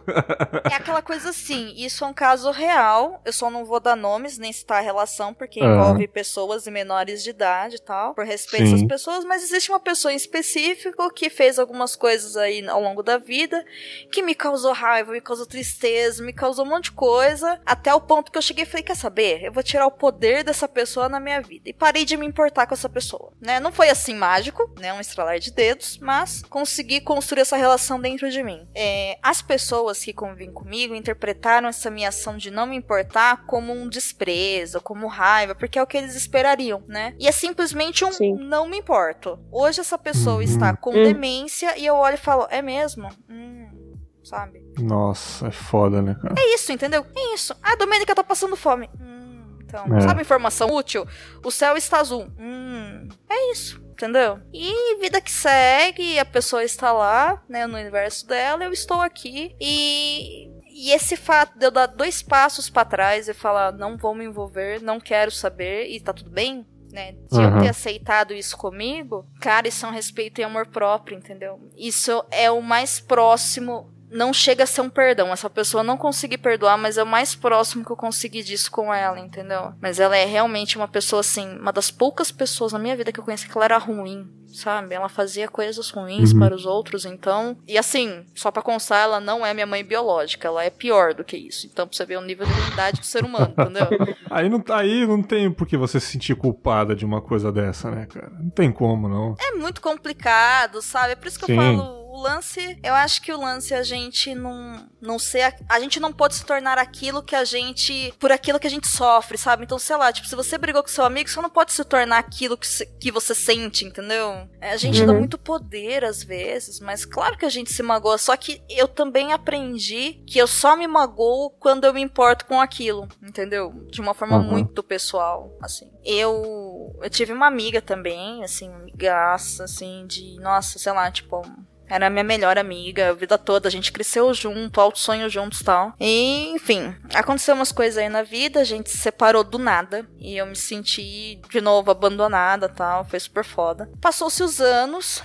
É aquela coisa assim, isso é um caso real, eu só não vou dar nomes nem citar a relação, porque Aham. envolve pessoas e menores de idade e tal, por respeito Sim. às pessoas, mas existe uma pessoa em específico que fez algumas coisas aí ao longo da vida que me causou raiva, me causou tristeza, me causou um monte de coisa, até o ponto que eu cheguei e falei, quer saber? Eu vou tirar o poder dessa pessoa na minha vida. E parei de me importar com essa pessoa, né? Não foi assim mágico, né? Um estralar de dedos, mas consegui construir essa relação dentro de mim. É, as pessoas que convivem comigo interpretaram essa minha ação de não me importar como um desprezo, como raiva, porque é o que eles esperariam, né? E é simplesmente um Sim. não me importo. Hoje essa pessoa Uhum. está com Hum. demência e eu olho e falo, é mesmo? Hum, sabe? Nossa, é foda, né, cara? É isso, entendeu? É isso. Ah, a Domênica tá passando fome. Hum, então, É. sabe informação útil? O céu está azul. Hum, é isso. Entendeu? E vida que segue, a pessoa está lá, né, no universo dela, eu estou aqui. E, e esse fato de eu dar dois passos pra trás e falar, não vou me envolver, não quero saber, e tá tudo bem, né? De eu Uhum. ter aceitado isso comigo, cara, isso é um respeito e amor próprio, entendeu? Isso é o mais próximo. Não chega a ser um perdão. Essa pessoa não consegui perdoar, mas é o mais próximo que eu consegui disso com ela, entendeu? Mas ela é realmente uma pessoa, assim, uma das poucas pessoas na minha vida que eu conheci que ela era ruim, sabe? Ela fazia coisas ruins Uhum. para os outros, então. E assim, só pra constar, ela não é minha mãe biológica, ela é pior do que isso. Então, pra você ver o nível de ruindade do ser humano, entendeu? *laughs* Aí não, aí não tem por que você se sentir culpada de uma coisa dessa, né, cara? Não tem como, não. é muito complicado, sabe? É por isso que Sim. eu falo, o lance, eu acho que o lance é a gente não não ser, a, a gente não pode se tornar aquilo que a gente, por aquilo que a gente sofre, sabe? Então, sei lá, tipo, se você brigou com seu amigo, você não pode se tornar aquilo que, se- que você sente, entendeu? É, A gente dá Uhum. muito poder às vezes, mas claro que a gente se magoa, só que eu também aprendi que eu só me magoo quando eu me importo com aquilo, entendeu? De uma forma Uhum. muito pessoal, assim. Eu eu tive uma amiga também, assim, amigaça, assim, de, nossa, sei lá, tipo, era minha melhor amiga, a vida toda, a gente cresceu junto, alto sonho juntos tal. E, enfim, aconteceu umas coisas aí na vida, a gente se separou do nada. E eu me senti, de novo, abandonada tal, foi super foda. Passou-se os anos.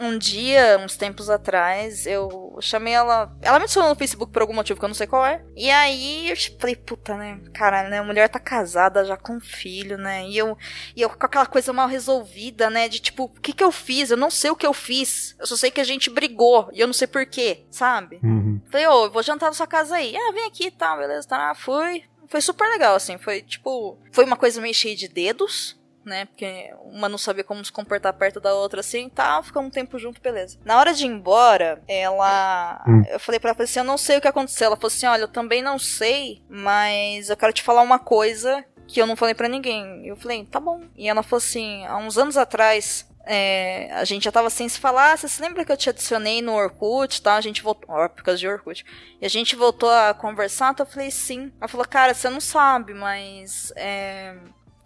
Um dia, uns tempos atrás, eu chamei ela. Ela me adicionou no Facebook por algum motivo que eu não sei qual é. E aí eu falei, puta, né? Cara, né? A mulher tá casada já com um filho, né? E eu, e eu com aquela coisa mal resolvida, né? De tipo, o que que eu fiz? Eu não sei o que eu fiz. Eu só sei que a gente brigou e eu não sei porquê, sabe? Uhum. Falei, ô, eu vou jantar na sua casa aí. Ah, vem aqui e tal, beleza, tá? Fui. Foi super legal, assim. Foi tipo. Foi uma coisa meio cheia de dedos, né? Porque uma não sabia como se comportar perto da outra assim tal. Ficamos um tempo junto, beleza. Na hora de ir embora, ela. Hum. Eu falei pra ela assim: eu não sei o que aconteceu. Ela falou assim: olha, eu também não sei, mas eu quero te falar uma coisa que eu não falei pra ninguém. Eu falei, tá bom. E ela falou assim: há uns anos atrás. é, a gente já tava sem se falar. Você se lembra que eu te adicionei no Orkut tal? A gente voltou. Ó, por causa de Orkut. E a gente voltou a conversar. Então eu falei, sim. Ela falou, cara, você não sabe, mas. é,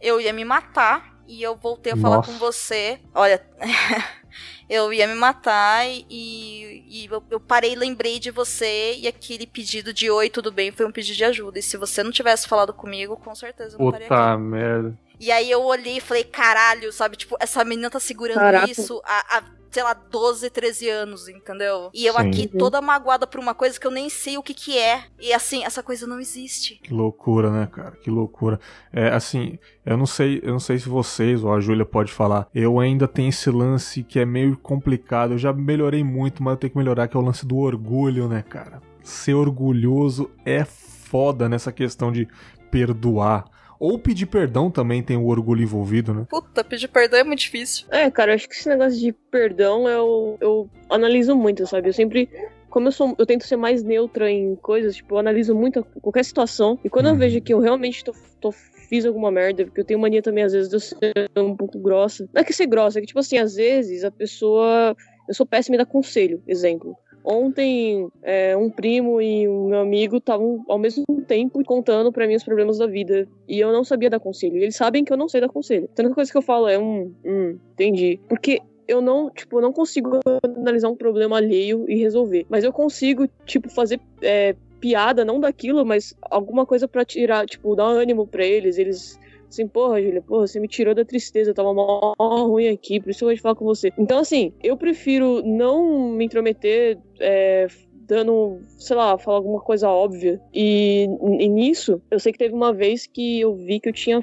eu ia me matar. E eu voltei a falar Nossa. com você. Olha. *laughs* eu ia me matar e, e eu, eu parei e lembrei de você. E aquele pedido de oi, tudo bem, foi um pedido de ajuda. E se você não tivesse falado comigo, com certeza eu não estaria aqui. Puta merda. E aí eu olhei e falei, caralho, sabe? Tipo, essa menina tá segurando Caraca. isso há, há, sei lá, 12, 13 anos, entendeu? E eu Sim. aqui toda magoada por uma coisa que eu nem sei o que que é. E assim, essa coisa não existe. Que loucura, né, cara? Que loucura. É, assim, eu não sei, eu não sei se vocês ou a Júlia pode falar. Eu ainda tenho esse lance que é meio complicado. Eu já melhorei muito, mas eu tenho que melhorar, que é o lance do orgulho, né, cara? Ser orgulhoso é foda nessa questão de perdoar Ou pedir perdão também tem o orgulho envolvido, né? Puta, pedir perdão é muito difícil. É, cara, eu acho que esse negócio de perdão eu, eu analiso muito, sabe? Eu sempre como eu sou, eu tento ser mais neutra em coisas, tipo, eu analiso muito qualquer situação. E quando uhum. eu vejo que eu realmente tô, tô, fiz alguma merda, porque eu tenho mania também, às vezes, de eu ser um pouco grossa. Não é que ser grossa, é que, tipo assim, às vezes a pessoa. Eu sou péssima em dar conselho, exemplo. Ontem, é, um primo e um meu amigo estavam ao mesmo tempo contando para mim os problemas da vida. E eu não sabia dar conselho. E eles sabem que eu não sei dar conselho. Então a única coisa que eu falo é, hum, hum, entendi. Porque eu não, tipo, não consigo analisar um problema alheio e resolver. Mas eu consigo, tipo, fazer é, piada, não daquilo, mas alguma coisa para tirar, tipo, dar ânimo para eles. Eles assim, porra, Julia, porra, você me tirou da tristeza, eu tava mó ruim aqui, por isso eu vou te falar com você. Então, assim, eu prefiro não me intrometer, é, dando, sei lá, falar alguma coisa óbvia. E, e, nisso, eu sei que teve uma vez que eu vi que eu tinha,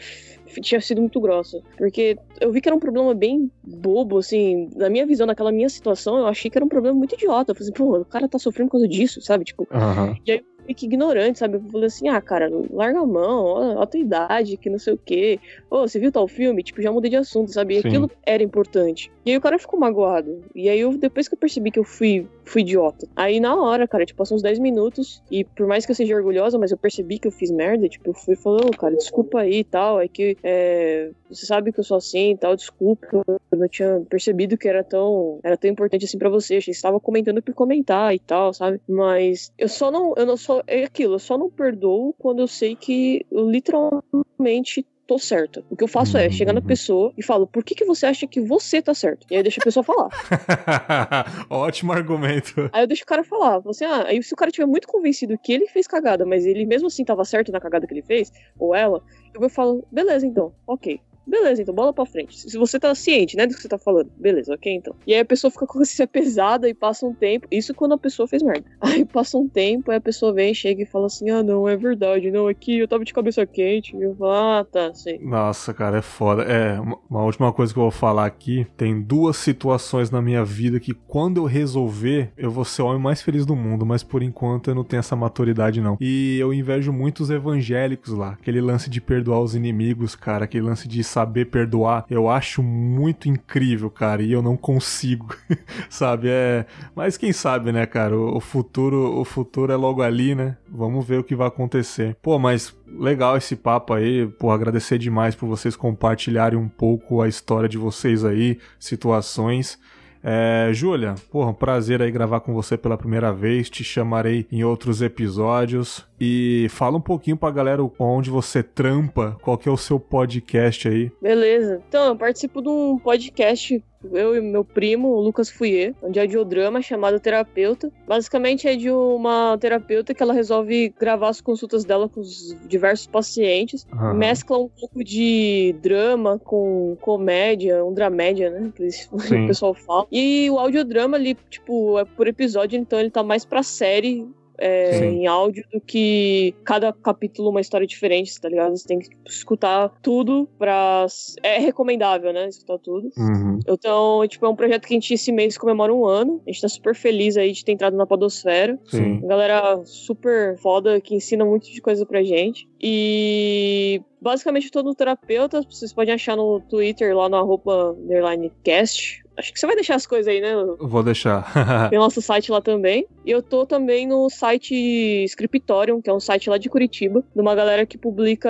tinha sido muito grossa. Porque eu vi que era um problema bem bobo, assim, na minha visão, naquela minha situação, eu achei que era um problema muito idiota. Eu falei assim, pô, o cara tá sofrendo por causa disso, sabe? Tipo, uhum. e aí meio que ignorante, sabe? Eu falei assim, ah, cara, larga a mão, ó, a tua idade, que não sei o quê. Ô, você viu tal filme? Tipo, já mudei de assunto, sabe? E Sim. aquilo era importante. E aí o cara ficou magoado. E aí eu, depois que eu percebi que eu fui, fui idiota. Aí na hora, cara, tipo, passou uns 10 minutos. E por mais que eu seja orgulhosa, mas eu percebi que eu fiz merda, tipo, eu fui falando, oh, cara, desculpa aí e tal. É que é, você sabe que eu sou assim e tal, desculpa. Eu não tinha percebido que era tão, era tão importante assim para você. Você estava comentando por comentar e tal, sabe? Mas eu só não, eu não é aquilo, eu só não perdoo quando eu sei que eu literalmente tô certo. O que eu faço é chegar na uhum. pessoa e falo, por que, que você acha que você tá certo? E aí deixa a pessoa falar. *laughs* Ótimo argumento. Aí eu deixo o cara falar. Você, assim, ah, aí se o cara tiver muito convencido que ele fez cagada, mas ele mesmo assim tava certo na cagada que ele fez, ou ela, eu falar, beleza então, ok. Beleza, então bola pra frente. Se você tá ciente, né, do que você tá falando. Beleza, ok, então. E aí a pessoa fica *laughs* com a consciência pesada e passa um tempo. Isso quando a pessoa fez merda. *laughs* Aí passa um tempo, aí a pessoa vem, chega e fala assim: ah, não, é verdade, não, aqui eu tava de cabeça quente. E eu falo, ah, tá, sei. Nossa, cara, é foda. É, uma última coisa que eu vou falar aqui: tem duas situações na minha vida que quando eu resolver, eu vou ser o homem mais feliz do mundo, mas por enquanto eu não tenho essa maturidade, não. E eu invejo muito os evangélicos lá. Aquele lance de perdoar os inimigos, cara, aquele lance de saber perdoar, eu acho muito incrível, cara, e eu não consigo, *laughs* sabe? É, mas quem sabe, né, cara? O, futuro, o futuro é logo ali, né? Vamos ver o que vai acontecer. Pô, mas legal esse papo aí, pô, agradecer demais por vocês compartilharem um pouco a história de vocês aí, situações. É, Júlia, porra, um prazer aí gravar com você pela primeira vez. Te chamarei em outros episódios. E fala um pouquinho pra galera onde você trampa, qual que é o seu podcast aí. Beleza. Então, eu participo de um podcast eu e meu primo, o Lucas Fouier, onde é de drama chamado Terapeuta. Basicamente é de uma terapeuta que ela resolve gravar as consultas dela com os diversos pacientes, uhum. mescla um pouco de drama com comédia, um dramédia, né? Que *laughs* o pessoal fala. E o audiodrama ali, tipo, é por episódio, então ele tá mais pra série é, em áudio do que cada capítulo uma história diferente, tá ligado? Você tem que escutar tudo pra. É recomendável, né? Escutar tudo. Uhum. Então, tipo, é um projeto que a gente esse mês comemora um ano. A gente tá super feliz aí de ter entrado na Podosfera. Sim. Galera super foda que ensina muito de coisa pra gente. E basicamente todo terapeuta, vocês podem achar no Twitter lá no arroba cast Acho que você vai deixar as coisas aí, né? Vou deixar. *laughs* Tem nosso site lá também. E eu tô também no site Scriptorium, que é um site lá de Curitiba, de uma galera que publica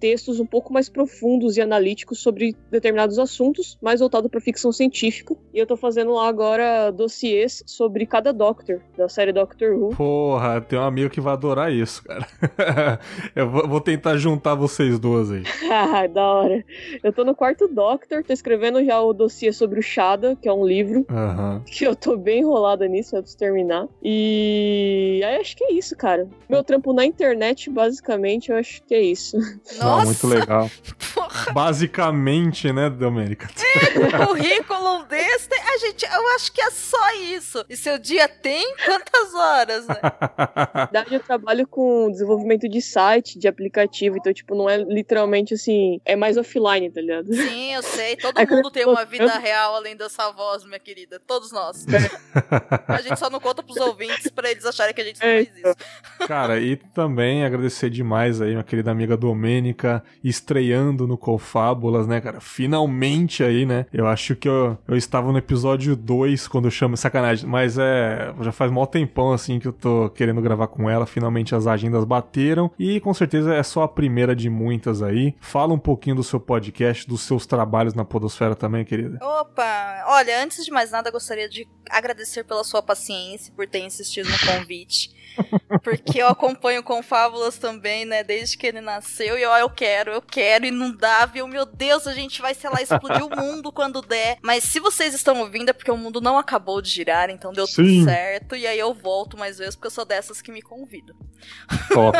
textos um pouco mais profundos e analíticos sobre determinados assuntos, mais voltado para ficção científica. E eu tô fazendo lá agora dossiês sobre cada Doctor, da série Doctor Who. Porra, tem um amigo que vai adorar isso, cara. *laughs* eu vou tentar juntar vocês duas aí. *laughs* ah, da hora. Eu tô no quarto Doctor, tô escrevendo já o dossiê sobre o Chado que é um livro. Uhum. *laughs* Que eu tô bem enrolada nisso antes de terminar. E aí acho que é isso, cara. Meu trampo na internet, basicamente, eu acho que é isso. *laughs* Nossa! muito legal. Porra. Basicamente, né, Domênica? É, currículo desse, a gente, eu acho que é só isso. E seu dia tem quantas horas, né? *laughs* Na verdade, eu trabalho com desenvolvimento de site, de aplicativo, então, tipo, não é literalmente assim, é mais offline, tá ligado? Sim, eu sei. Todo é mundo tem uma vida real além das essa voz, minha querida. Todos nós. *laughs* a gente só não conta pros ouvintes pra eles acharem que a gente não faz isso. Cara, e também agradecer demais aí, minha querida amiga Domênica, estreando no Confábulas, né, cara? Finalmente aí, né? Eu acho que eu, eu estava no episódio 2 quando eu chamo. Sacanagem, mas é. Já faz mó tempão assim que eu tô querendo gravar com ela. Finalmente as agendas bateram. E com certeza é só a primeira de muitas aí. Fala um pouquinho do seu podcast, dos seus trabalhos na Podosfera também, querida. Opa! Olha, antes de mais nada, gostaria de agradecer pela sua paciência, por ter insistido no convite. Porque eu acompanho com Fábulas também, né? Desde que ele nasceu. E ó, eu quero, eu quero, viu? Meu Deus, a gente vai, sei lá, explodir o *laughs* mundo quando der. Mas se vocês estão ouvindo, é porque o mundo não acabou de girar, então deu Sim. tudo certo. E aí eu volto mais vezes, porque eu sou dessas que me convidam. Top.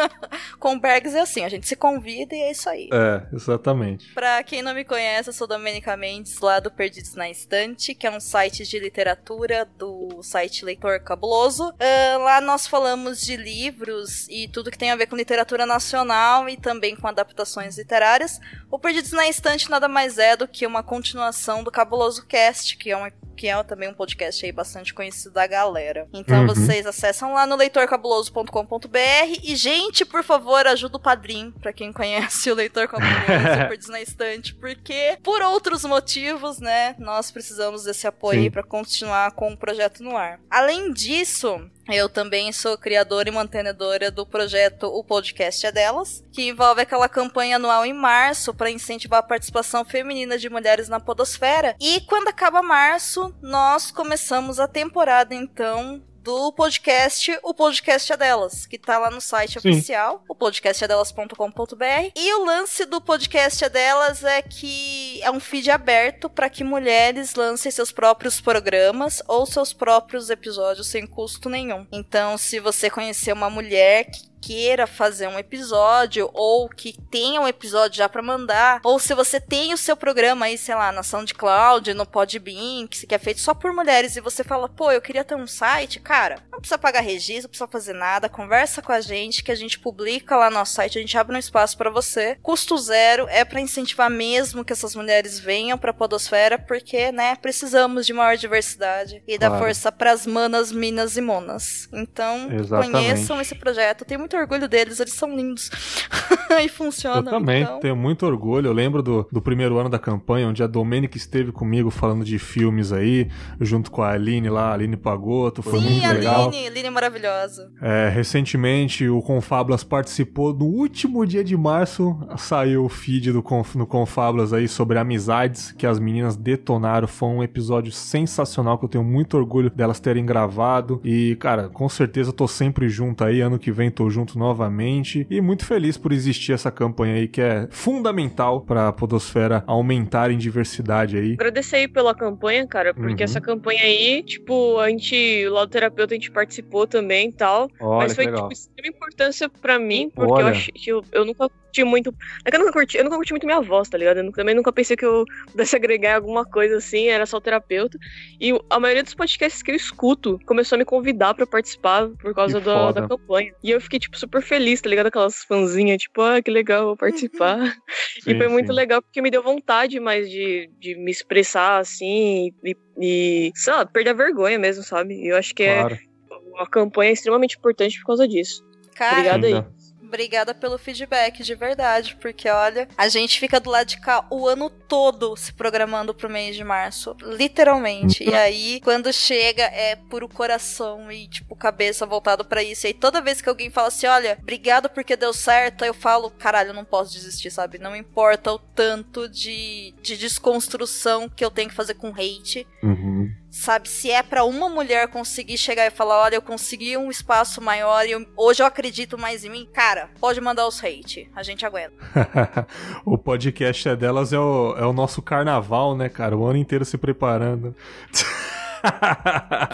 *laughs* Com Bergs é assim, a gente se convida e é isso aí. é, exatamente. Pra quem não me conhece, eu sou Domenica Mendes, lá do Perdidos na Estante, que é um site de literatura do site Leitor Cabuloso. Ah, lá nós falamos de livros e tudo que tem a ver com literatura nacional e também com adaptações literárias. O Perdidos na Estante nada mais é do que uma continuação do Cabuloso Cast, que é uma que é também um podcast aí bastante conhecido da galera. Então Uhum. vocês acessam lá no leitorcabuloso.com.br e gente, por favor, ajuda o padrinho, pra quem conhece *laughs* o Leitor Cabuloso, *laughs* Perdidos na Estante, porque por outros motivos, né, nós precisamos desse apoio Sim. aí pra continuar com o projeto no ar. Além disso, eu também sou criadora e mantenedora do projeto O Podcast é Delas, que envolve aquela campanha anual em março para incentivar a participação feminina de mulheres na podosfera. E quando acaba março, nós começamos a temporada então do podcast O Podcast é Delas, que tá lá no site Sim. oficial, o podcastadelas.com.br. E o lance do podcast é delas é que é um feed aberto para que mulheres lancem seus próprios programas ou seus próprios episódios sem custo nenhum. Então, se você conhecer uma mulher que queira fazer um episódio ou que tenha um episódio já pra mandar, ou se você tem o seu programa aí, sei lá, na SoundCloud, no Podbean, que que é feito só por mulheres e você fala, pô, eu queria ter um site, cara, não precisa pagar registro, não precisa fazer nada, conversa com a gente que a gente publica lá no nosso site, a gente abre um espaço pra você. Custo zero, é pra incentivar mesmo que essas mulheres venham pra podosfera, porque, né, precisamos de maior diversidade e Claro. força pras manas, minas e monas. Então, Exatamente. conheçam esse projeto, eu tenho muito orgulho deles, eles são lindos *laughs* e funcionam. Eu também então... tenho muito orgulho. Eu lembro do, do primeiro ano da campanha, onde a Domênica esteve comigo falando de filmes aí, junto com a Aline lá, a Aline Pagotto. Foi Sim, muito a legal. Aline, Aline é maravilhosa. É, recentemente, o Confablas participou no último dia de março. Saiu o feed do Conf, no Confablas aí sobre amizades que as meninas detonaram. Foi um episódio sensacional que eu tenho muito orgulho delas terem gravado. E, cara, com certeza eu tô sempre junto aí. Ano que vem tô junto novamente. E muito feliz por existir essa campanha aí que é fundamental pra Podosfera aumentar em diversidade aí. Agradecer aí pela campanha, cara, porque Uhum. essa campanha aí, tipo, a gente, o lado terapeuta, a gente participou também e tal. Olha mas foi, tipo, de extrema importância pra mim, porque Olha. eu achei eu, eu nunca curti muito. É que eu nunca curti, eu nunca curti muito minha voz, tá ligado? Eu nunca- também nunca pensei que eu *laughs* pudesse agregar em alguma coisa assim, era só o terapeuta. E a maioria dos podcasts que eu escuto começou a me convidar pra participar por causa da, da campanha. E eu fiquei, tipo, super feliz, tá ligado? Aquelas fãzinhas, tipo, ah, que legal, vou participar. *laughs* e Sim, foi muito sim. legal porque me deu vontade mais de, de me expressar assim e, e, sei lá, perder a vergonha mesmo, sabe? E eu acho que Claro. é uma campanha extremamente importante por causa disso. Cara, Obrigada aí. Obrigada pelo feedback, de verdade, porque olha, a gente fica do lado de cá o ano todo se programando pro mês de março, literalmente. E aí, quando chega, é puro coração e, tipo, cabeça voltado pra isso. E aí, toda vez que alguém fala assim, olha, obrigado porque deu certo, eu falo, caralho, eu não posso desistir, sabe? Não importa o tanto de, de desconstrução que eu tenho que fazer com hate. Uhum. Sabe, se é pra uma mulher conseguir chegar e falar, olha, eu consegui um espaço maior e eu- hoje eu acredito mais em mim, cara, pode mandar os hate, a gente aguenta. *laughs* o podcast é delas é o, é o nosso carnaval, né, cara? O ano inteiro se preparando. *laughs*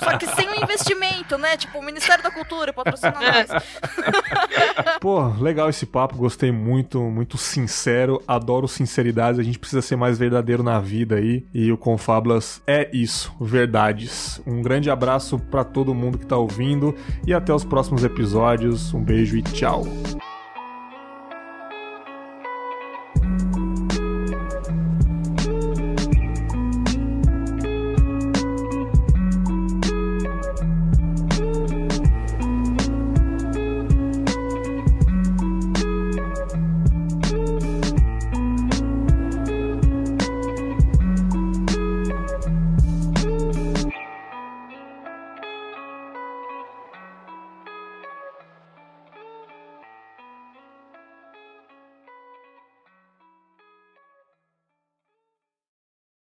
Só que sem o investimento, né? Tipo, o Ministério da Cultura patrocina nós. *laughs* Pô, legal esse papo, gostei muito, muito sincero, adoro sinceridade, a gente precisa ser mais verdadeiro na vida aí, e o Confablas é isso, verdades. Um grande abraço pra todo mundo que tá ouvindo, e até os próximos episódios, um beijo e tchau.